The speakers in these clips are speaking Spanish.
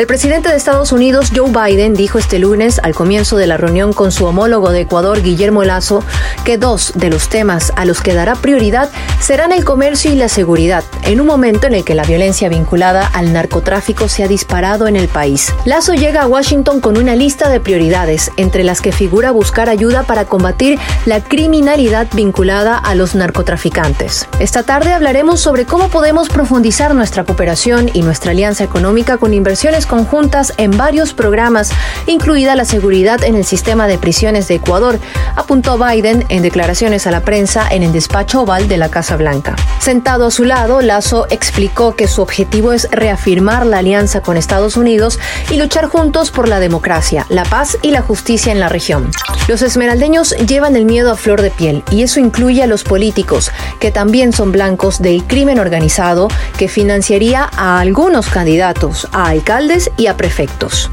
El presidente de Estados Unidos, Joe Biden, dijo este lunes, al comienzo de la reunión con su homólogo de Ecuador, Guillermo Lazo, que dos de los temas a los que dará prioridad serán el comercio y la seguridad, en un momento en el que la violencia vinculada al narcotráfico se ha disparado en el país. Lazo llega a Washington con una lista de prioridades, entre las que figura buscar ayuda para combatir la criminalidad vinculada a los narcotraficantes. Esta tarde hablaremos sobre cómo podemos profundizar nuestra cooperación y nuestra alianza económica con inversiones conjuntas en varios programas, incluida la seguridad en el sistema de prisiones de Ecuador, apuntó Biden en declaraciones a la prensa en el despacho oval de la Casa Blanca. Sentado a su lado, Lazo explicó que su objetivo es reafirmar la alianza con Estados Unidos y luchar juntos por la democracia, la paz y la justicia en la región. Los esmeraldeños llevan el miedo a flor de piel y eso incluye a los políticos, que también son blancos del crimen organizado que financiaría a algunos candidatos, a alcaldes y a prefectos.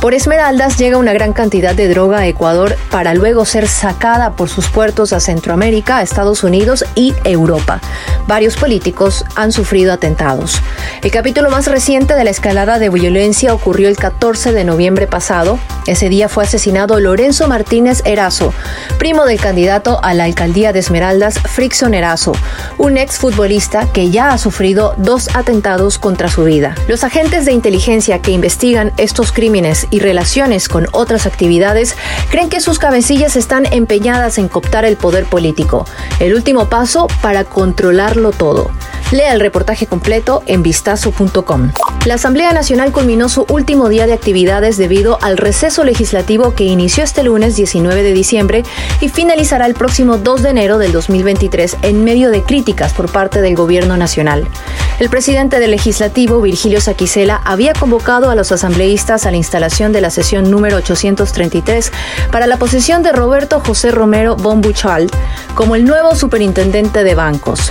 Por Esmeraldas llega una gran cantidad de droga a Ecuador para luego ser sacada por sus puertos a Centroamérica, Estados Unidos y Europa. Varios políticos han sufrido atentados. El capítulo más reciente de la escalada de violencia ocurrió el 14 de noviembre pasado. Ese día fue asesinado Lorenzo Martínez Erazo, primo del candidato a la alcaldía de Esmeraldas, Frickson Erazo, un exfutbolista que ya ha sufrido dos atentados contra su vida. Los agentes de inteligencia que investigan estos crímenes y relaciones con otras actividades creen que sus cabecillas están empeñadas en cooptar el poder político, el último paso para controlarlo todo. Lea el reportaje completo en vistazo.com. La Asamblea Nacional culminó su último día de actividades debido al receso legislativo que inició este lunes 19 de diciembre y finalizará el próximo 2 de enero del 2023 en medio de críticas por parte del gobierno nacional. El presidente del legislativo, Virgilio Saquicela, había convocado a los asambleístas a la instalación de la sesión número 833 para la posesión de Roberto José Romero Bombuchal como el nuevo superintendente de bancos.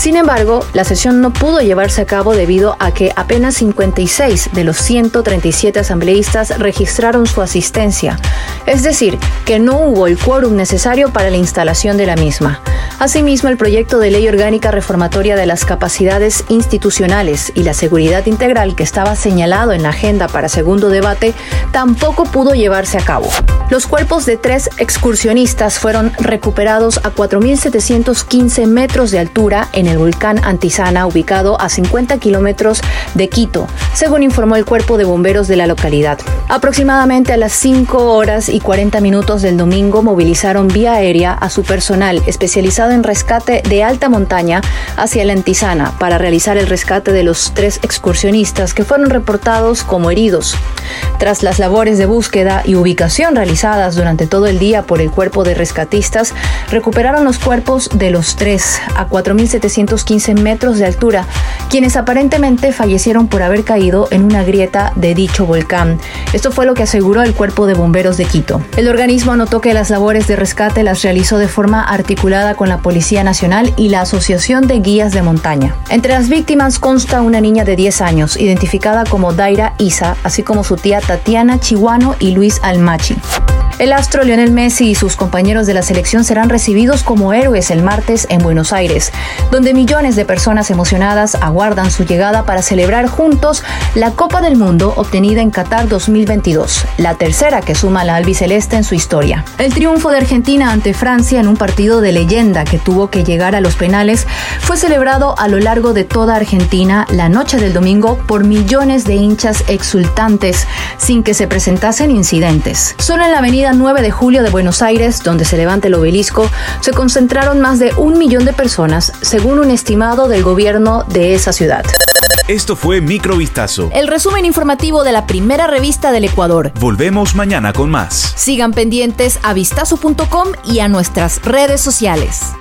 Sin embargo, la sesión no pudo llevarse a cabo debido a que apenas 56 de los 137 asambleístas registraron su asistencia, es decir, que no hubo el quórum necesario para la instalación de la misma. Asimismo, el proyecto de ley orgánica reformatoria de las capacidades institucionales y la seguridad integral que estaba señalado en la agenda para segundo debate tampoco pudo llevarse a cabo. Los cuerpos de tres excursionistas fueron recuperados a 4.715 metros de altura en el volcán Antizana, ubicado a 50 kilómetros de Quito, según informó el cuerpo de bomberos de la localidad. Aproximadamente a las 5 horas y 40 minutos del domingo movilizaron vía aérea a su personal especializado en rescate de alta montaña hacia la Antizana para realizar el rescate de los tres excursionistas que fueron reportados como heridos. Tras las labores de búsqueda y ubicación realizadas durante todo el día por el cuerpo de rescatistas, recuperaron los cuerpos de los tres a 4.715 metros de altura, quienes aparentemente fallecieron por haber caído en una grieta de dicho volcán. Esto fue lo que aseguró el cuerpo de bomberos de Quito. El organismo anotó que las labores de rescate las realizó de forma articulada con la Policía Nacional y la Asociación de Guías de Montaña. Entre las víctimas consta una niña de 10 años, identificada como Daira Isa, así como su tía Tatiana Chihuano y Luis Almachi. El astro Lionel Messi y sus compañeros de la selección serán recibidos como héroes el martes en Buenos Aires, donde millones de personas emocionadas aguardan su llegada para celebrar juntos la Copa del Mundo obtenida en Qatar 2022, la tercera que suma la albiceleste en su historia. El triunfo de Argentina ante Francia en un partido de leyenda que tuvo que llegar a los penales fue celebrado a lo largo de toda Argentina la noche del domingo por millones de hinchas exultantes sin que se presentasen incidentes. Solo en la avenida 9 de julio de Buenos Aires, donde se levanta el obelisco, se concentraron más de un millón de personas, según un estimado del gobierno de esa ciudad. Esto fue Microvistazo. El resumen informativo de la primera revista del Ecuador. Volvemos mañana con más. Sigan pendientes a vistazo.com y a nuestras redes sociales.